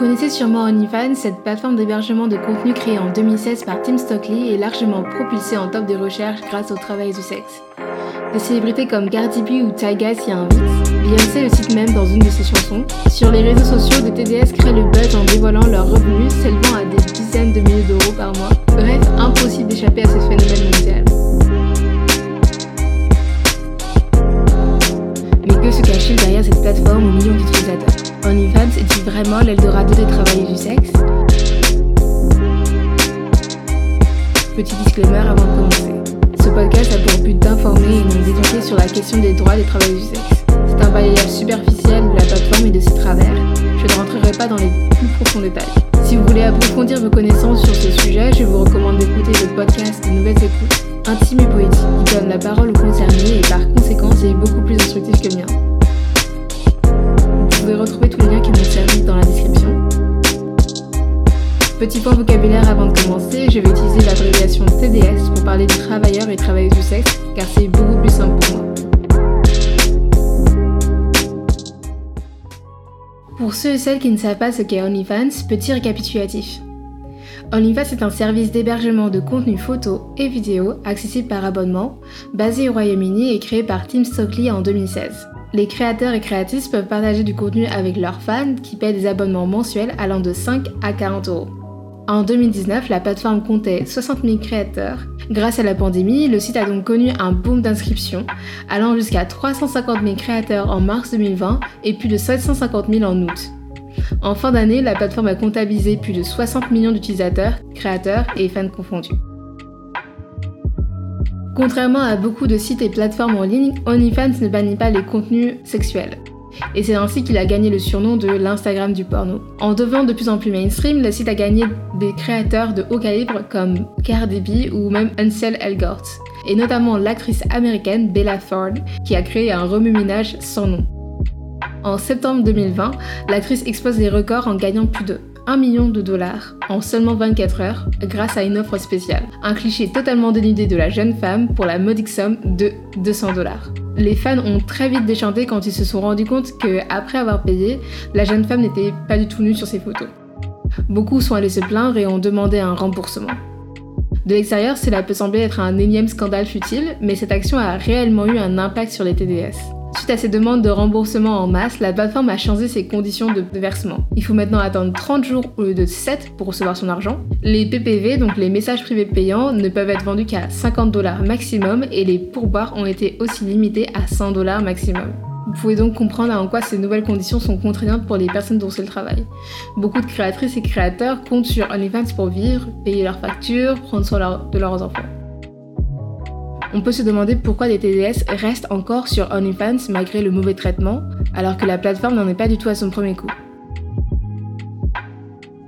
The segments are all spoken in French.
connaissez sûrement OnlyFans, cette plateforme d'hébergement de contenu créée en 2016 par Tim Stockley est largement propulsée en top des recherches grâce au travail du sexe. Des célébrités comme Cardi B ou Tyga s'y invitent. Beyoncé le cite même dans une de ses chansons. Sur les réseaux sociaux, des TDS créent le buzz en dévoilant leurs revenus s'élevant à des dizaines de milliers d'euros par mois. Bref, impossible d'échapper à ce phénomène mondial. Mais que se cache-t-il derrière cette plateforme aux millions d'utilisateurs? OnlyFans est-il vraiment l'Eldorado des travailleurs du sexe? Petit disclaimer avant de commencer. Ce podcast a pour but d'informer et de d'éduquer sur la question des droits des travailleurs du sexe. C'est un balayage superficiel de la plateforme et de ses travers. Je ne rentrerai pas dans les plus profonds détails. Si vous voulez approfondir vos connaissances sur ce sujet, je vous recommande d'écouter le podcast de Nouvelles Écoutes, intime et poétique, qui donne la parole aux concernés et par conséquent est beaucoup plus instructif que le mien. Pouvez retrouver tous les liens qui m'ont servi dans la description. Petit point vocabulaire avant de commencer, je vais utiliser l'abréviation TDS pour parler des travailleurs et travailleuses du sexe, car c'est beaucoup plus simple pour moi. Pour ceux et celles qui ne savent pas ce qu'est OnlyFans, petit récapitulatif. OnlyFans est un service d'hébergement de contenu photo et vidéo accessible par abonnement, basé au Royaume-Uni et créé par Tim Stockley en 2016 les créateurs et créatrices peuvent partager du contenu avec leurs fans qui paient des abonnements mensuels allant de 5 à 40 euros. En 2019, la plateforme comptait 60 000 créateurs. Grâce à la pandémie, le site a donc connu un boom d'inscriptions, allant jusqu'à 350 000 créateurs en mars 2020 et plus de 750 000 en août. En fin d'année, la plateforme a comptabilisé plus de 60 millions d'utilisateurs, créateurs et fans confondus. Contrairement à beaucoup de sites et plateformes en ligne, OnlyFans ne bannit pas les contenus sexuels. Et c'est ainsi qu'il a gagné le surnom de l'Instagram du porno. En devenant de plus en plus mainstream, le site a gagné des créateurs de haut calibre comme Cardi B ou même Ansel Elgort, et notamment l'actrice américaine Bella Thorne, qui a créé un remue-ménage sans nom. En septembre 2020, l'actrice expose les records en gagnant plus de 1 million de dollars en seulement 24 heures grâce à une offre spéciale. Un cliché totalement dénudé de la jeune femme pour la modique somme de 200 dollars. Les fans ont très vite déchanté quand ils se sont rendus compte que, après avoir payé, la jeune femme n'était pas du tout nue sur ses photos. Beaucoup sont allés se plaindre et ont demandé un remboursement. De l'extérieur, cela peut sembler être un énième scandale futile, mais cette action a réellement eu un impact sur les TDS. À ces demandes de remboursement en masse, la plateforme a changé ses conditions de versement. Il faut maintenant attendre 30 jours au lieu de 7 pour recevoir son argent. Les PPV, donc les messages privés payants, ne peuvent être vendus qu'à 50 dollars maximum et les pourboires ont été aussi limités à 100 dollars maximum. Vous pouvez donc comprendre en quoi ces nouvelles conditions sont contraignantes pour les personnes dont c'est le travail. Beaucoup de créatrices et créateurs comptent sur OnlyFans pour vivre, payer leurs factures, prendre soin de leurs enfants. On peut se demander pourquoi des TDS restent encore sur OnlyFans malgré le mauvais traitement, alors que la plateforme n'en est pas du tout à son premier coup.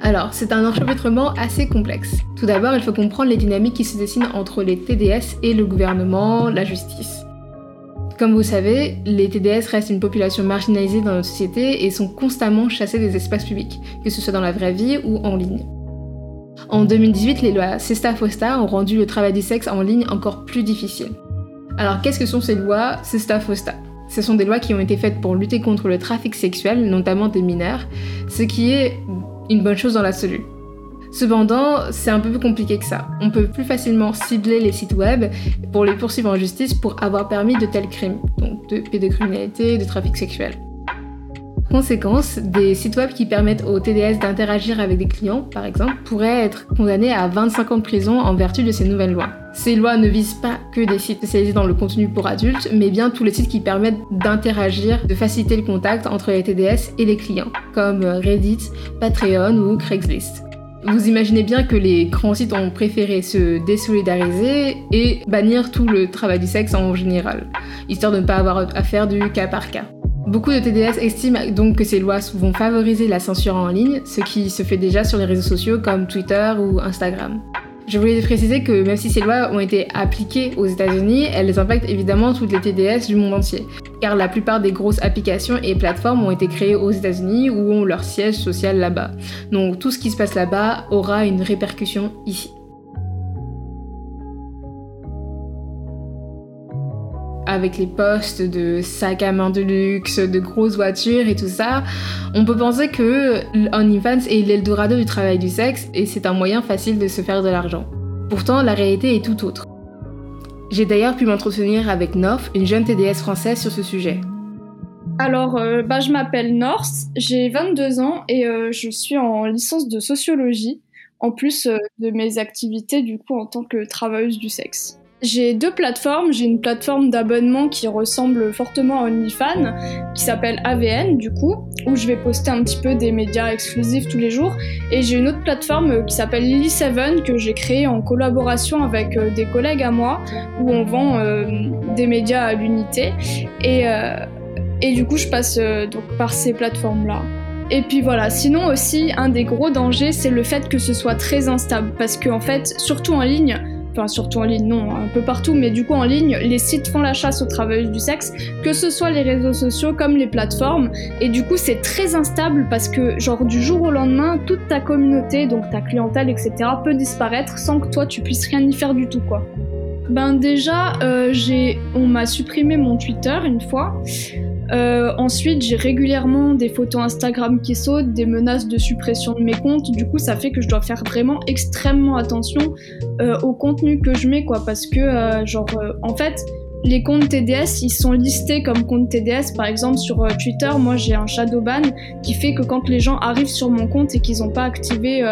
Alors, c'est un enchevêtrement assez complexe. Tout d'abord, il faut comprendre les dynamiques qui se dessinent entre les TDS et le gouvernement, la justice. Comme vous savez, les TDS restent une population marginalisée dans notre société et sont constamment chassés des espaces publics, que ce soit dans la vraie vie ou en ligne. En 2018, les lois Sesta-Fosta ont rendu le travail du sexe en ligne encore plus difficile. Alors qu'est-ce que sont ces lois Sesta-Fosta Ce sont des lois qui ont été faites pour lutter contre le trafic sexuel, notamment des mineurs, ce qui est une bonne chose dans l'absolu. Cependant, c'est un peu plus compliqué que ça. On peut plus facilement cibler les sites web pour les poursuivre en justice pour avoir permis de tels crimes, donc de pédocriminalité, de trafic sexuel. Conséquence, des sites web qui permettent aux TDS d'interagir avec des clients, par exemple, pourraient être condamnés à 25 ans de prison en vertu de ces nouvelles lois. Ces lois ne visent pas que des sites spécialisés dans le contenu pour adultes, mais bien tous les sites qui permettent d'interagir, de faciliter le contact entre les TDS et les clients, comme Reddit, Patreon ou Craigslist. Vous imaginez bien que les grands sites ont préféré se désolidariser et bannir tout le travail du sexe en général, histoire de ne pas avoir à faire du cas par cas. Beaucoup de TDS estiment donc que ces lois vont favoriser la censure en ligne, ce qui se fait déjà sur les réseaux sociaux comme Twitter ou Instagram. Je voulais préciser que même si ces lois ont été appliquées aux États-Unis, elles impactent évidemment toutes les TDS du monde entier, car la plupart des grosses applications et plateformes ont été créées aux États-Unis ou ont leur siège social là-bas. Donc tout ce qui se passe là-bas aura une répercussion ici. Avec les posts de sacs à main de luxe, de grosses voitures et tout ça, on peut penser que OnlyFans est l'Eldorado du travail du sexe et c'est un moyen facile de se faire de l'argent. Pourtant, la réalité est tout autre. J'ai d'ailleurs pu m'entretenir avec North, une jeune TDS française sur ce sujet. Alors, euh, bah, je m'appelle North, j'ai 22 ans et euh, je suis en licence de sociologie, en plus euh, de mes activités du coup en tant que travailleuse du sexe. J'ai deux plateformes. J'ai une plateforme d'abonnement qui ressemble fortement à OnlyFans, qui s'appelle AVN du coup, où je vais poster un petit peu des médias exclusifs tous les jours. Et j'ai une autre plateforme qui s'appelle Lily7 que j'ai créée en collaboration avec euh, des collègues à moi, où on vend euh, des médias à l'unité. Et, euh, et du coup, je passe donc par ces plateformes-là. Et puis voilà, sinon aussi, un des gros dangers, c'est le fait que ce soit très instable. Parce qu'en en fait, surtout en ligne, enfin surtout en ligne, non, un peu partout, mais du coup en ligne, les sites font la chasse aux travailleuses du sexe, que ce soit les réseaux sociaux comme les plateformes, et du coup c'est très instable parce que genre du jour au lendemain, toute ta communauté, donc ta clientèle, etc., peut disparaître sans que toi tu puisses rien y faire du tout, quoi. Ben déjà, euh, j'ai, on m'a supprimé mon Twitter une fois. Euh, ensuite, j'ai régulièrement des photos Instagram qui sautent, des menaces de suppression de mes comptes. Du coup, ça fait que je dois faire vraiment extrêmement attention euh, au contenu que je mets, quoi. Parce que, euh, genre, en fait, les comptes TDS, ils sont listés comme comptes TDS. Par exemple, sur Twitter, moi, j'ai un shadow ban qui fait que quand les gens arrivent sur mon compte et qu'ils n'ont pas activé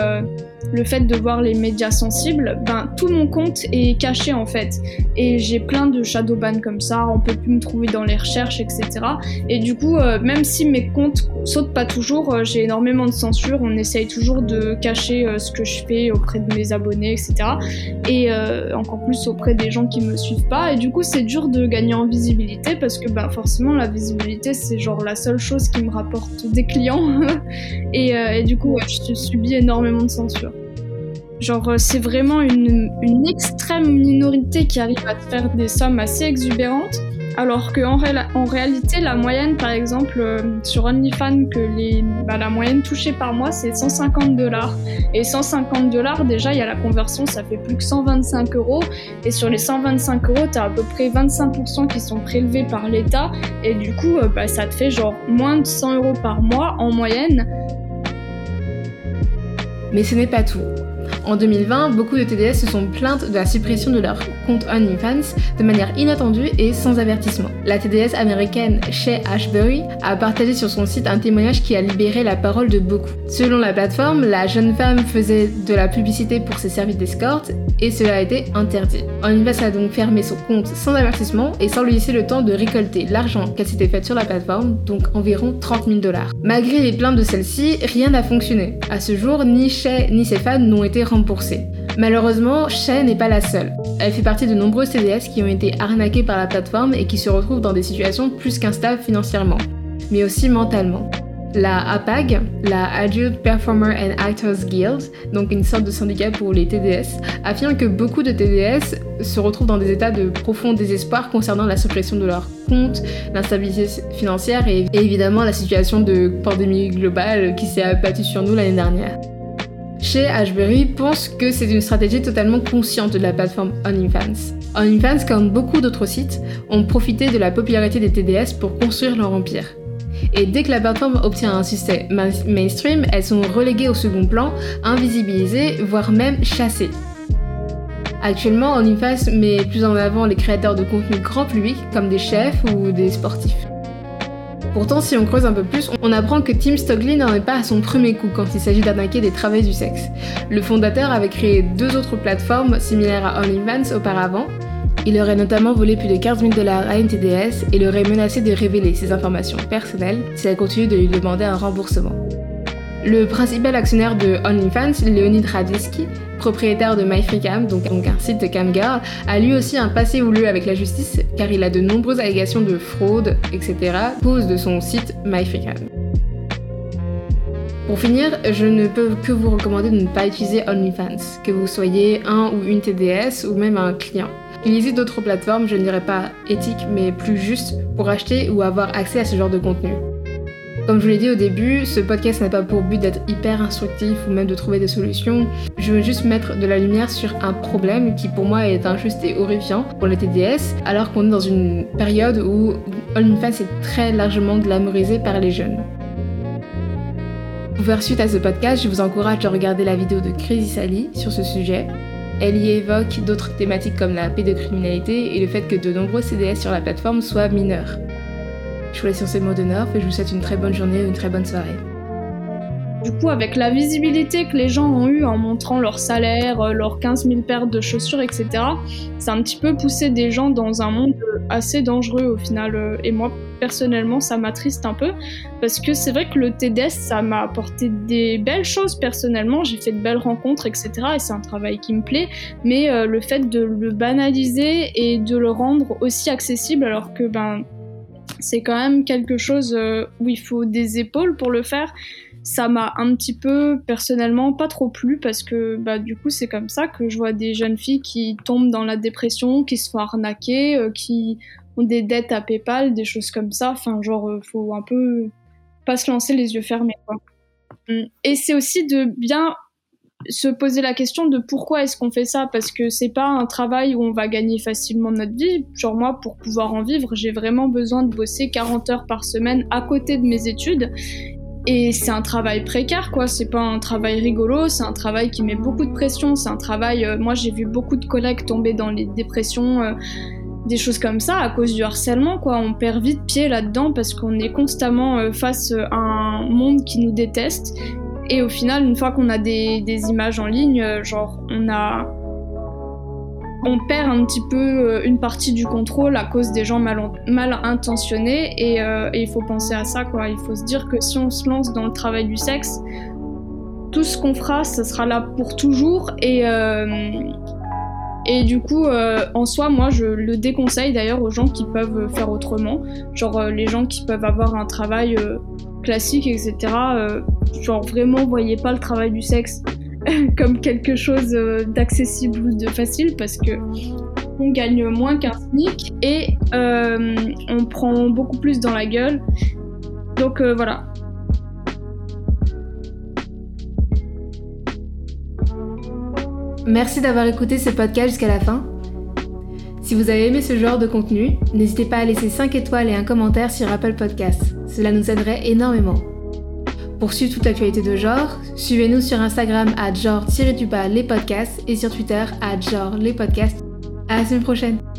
le fait de voir les médias sensibles, ben tout mon compte est caché en fait. Et j'ai plein de shadow ban comme ça, on peut plus me trouver dans les recherches, etc. Et du coup, euh, même si mes comptes sautent pas toujours, euh, j'ai énormément de censure. On essaye toujours de cacher euh, ce que je fais auprès de mes abonnés, etc. Et encore plus auprès des gens qui me suivent pas. Et du coup, c'est dur de gagner en visibilité parce que ben forcément la visibilité c'est genre la seule chose qui me rapporte des clients. et, et, du coup, je subis énormément de censure. Genre, euh, c'est vraiment une, extrême minorité qui arrive à faire des sommes assez exubérantes, alors qu'en en réalité, la moyenne, par exemple, euh, sur OnlyFans, que les, bah, la moyenne touchée par mois, c'est 150 dollars. Et 150 dollars, déjà, il y a la conversion, ça fait plus que 125 euros. Et sur les 125 euros, tu as à peu près 25% qui sont prélevés par l'État. Et du coup, euh, bah, ça te fait genre moins de 100 euros par mois en moyenne. Mais ce n'est pas tout. En 2020, beaucoup de TDS se sont plaintes de la suppression de leur compte OnlyFans de manière inattendue et sans avertissement. La TDS américaine Shay Ashbury a partagé sur son site un témoignage qui a libéré la parole de beaucoup. Selon la plateforme, la jeune femme faisait de la publicité pour ses services d'escorte et cela a été interdit. OnlyFans a donc fermé son compte sans avertissement et sans lui laisser le temps de récolter l'argent qu'elle s'était faite sur la plateforme, donc environ 30 000 dollars. Malgré les plaintes de celle-ci, rien n'a fonctionné. À ce jour, ni Shay ni ses fans n'ont été Malheureusement, Shay n'est pas la seule. Elle fait partie de nombreux TDS qui ont été arnaqués par la plateforme et qui se retrouvent dans des situations plus qu'instables financièrement, mais aussi mentalement. La APAG, la Adult Performer and Actors Guild, donc une sorte de syndicat pour les TDS, affirme que beaucoup de TDS se retrouvent dans des états de profond désespoir concernant la suppression de leurs comptes, l'instabilité financière et évidemment la situation de pandémie globale qui s'est abattue sur nous l'année dernière. Chez Ashbury pense que c'est une stratégie totalement consciente de la plateforme OnlyFans. OnlyFans, comme beaucoup d'autres sites, ont profité de la popularité des TDS pour construire leur empire. Et dès que la plateforme obtient un succès mainstream, elles sont reléguées au second plan, invisibilisées, voire même chassées. Actuellement, OnlyFans met plus en avant les créateurs de contenu grand public, comme des chefs ou des sportifs. Pourtant, si on creuse un peu plus, on apprend que Tim Stockley n'en est pas à son premier coup quand il s'agit d'arnaquer des travailleurs du sexe. Le fondateur avait créé deux autres plateformes similaires à OnlyFans auparavant. Il aurait notamment volé plus de 15 000 dollars à NTDS et l'aurait menacé de révéler ses informations personnelles si elle continue de lui demander un remboursement. Le principal actionnaire de OnlyFans, Leonid Radisky, propriétaire de MyFreeCam, donc, un site de camgirl, a lui aussi un passé houleux avec la justice car il a de nombreuses allégations de fraude, etc. cause de son site MyFreeCam. Pour finir, je ne peux que vous recommander de ne pas utiliser OnlyFans, que vous soyez un ou une TDS ou même un client. Utilisez d'autres plateformes, je ne dirais pas éthiques, mais plus justes pour acheter ou avoir accès à ce genre de contenu. Comme je vous l'ai dit au début, ce podcast n'a pas pour but d'être hyper instructif ou même de trouver des solutions. Je veux juste mettre de la lumière sur un problème qui pour moi est injuste et horrifiant pour les TDS, alors qu'on est dans une période où OnlyFans est très largement glamourisé par les jeunes. Pour faire suite à ce podcast, je vous encourage à regarder la vidéo de Crazy Sally sur ce sujet. Elle y évoque d'autres thématiques comme la pédocriminalité et le fait que de nombreux CDS sur la plateforme soient mineurs. Je vous laisse sur ces mots d'honneur et je vous souhaite une très bonne journée ou une très bonne soirée. Du coup, avec la visibilité que les gens ont eue en montrant leur salaire, euh, leurs 15 000 paires de chaussures, etc., ça a un petit peu poussé des gens dans un monde assez dangereux au final. Euh, et moi, personnellement, ça m'attriste un peu parce que c'est vrai que le TDS, ça m'a apporté des belles choses personnellement. J'ai fait de belles rencontres, etc. Et c'est un travail qui me plaît. Mais euh, le fait de le banaliser et de le rendre aussi accessible, alors que ben c'est quand même quelque chose où il faut des épaules pour le faire ça m'a un petit peu personnellement pas trop plu parce que bah du coup c'est comme ça que je vois des jeunes filles qui tombent dans la dépression, qui se font arnaquer, euh, qui ont des dettes à PayPal, des choses comme ça. Enfin genre euh, faut un peu pas se lancer les yeux fermés. Hum. Et c'est aussi de bien se poser la question de pourquoi est-ce qu'on fait ça parce que c'est pas un travail où on va gagner facilement notre vie. Genre moi pour pouvoir en vivre, j'ai vraiment besoin de bosser 40 heures par semaine à côté de mes études et c'est un travail précaire, quoi. C'est pas un travail rigolo, c'est un travail qui met beaucoup de pression. C'est un travail. Euh, moi, j'ai vu beaucoup de collègues tomber dans les dépressions, euh, des choses comme ça, à cause du harcèlement, quoi. On perd vite pied là-dedans parce qu'on est constamment euh, face à un monde qui nous déteste. Et au final, une fois qu'on a des, images en ligne, genre, on a on perd un petit peu euh, une partie du contrôle à cause des gens mal, intentionnés euh, et, il faut penser à ça. Il faut se dire que si on se lance dans le travail du sexe, tout ce qu'on fera, ça sera là pour toujours et euh, et du coup, en soi, moi, je le déconseille d'ailleurs aux gens qui peuvent faire autrement. Genre les gens qui peuvent avoir un travail classique, etc. genre vraiment, voyez pas le travail du sexe comme quelque chose euh, d'accessible ou de facile parce que on gagne moins qu'un SMIC et euh, on prend beaucoup plus dans la gueule. Donc euh, voilà. Merci d'avoir écouté ce podcast jusqu'à la fin. Si vous avez aimé ce genre de contenu, n'hésitez pas à laisser 5 étoiles et un commentaire sur Apple Podcasts. Cela nous aiderait énormément. Pour suivre toute l'actualité de genre, suivez-nous sur Instagram à genre-les podcasts et sur Twitter à genre les podcasts. À la semaine prochaine!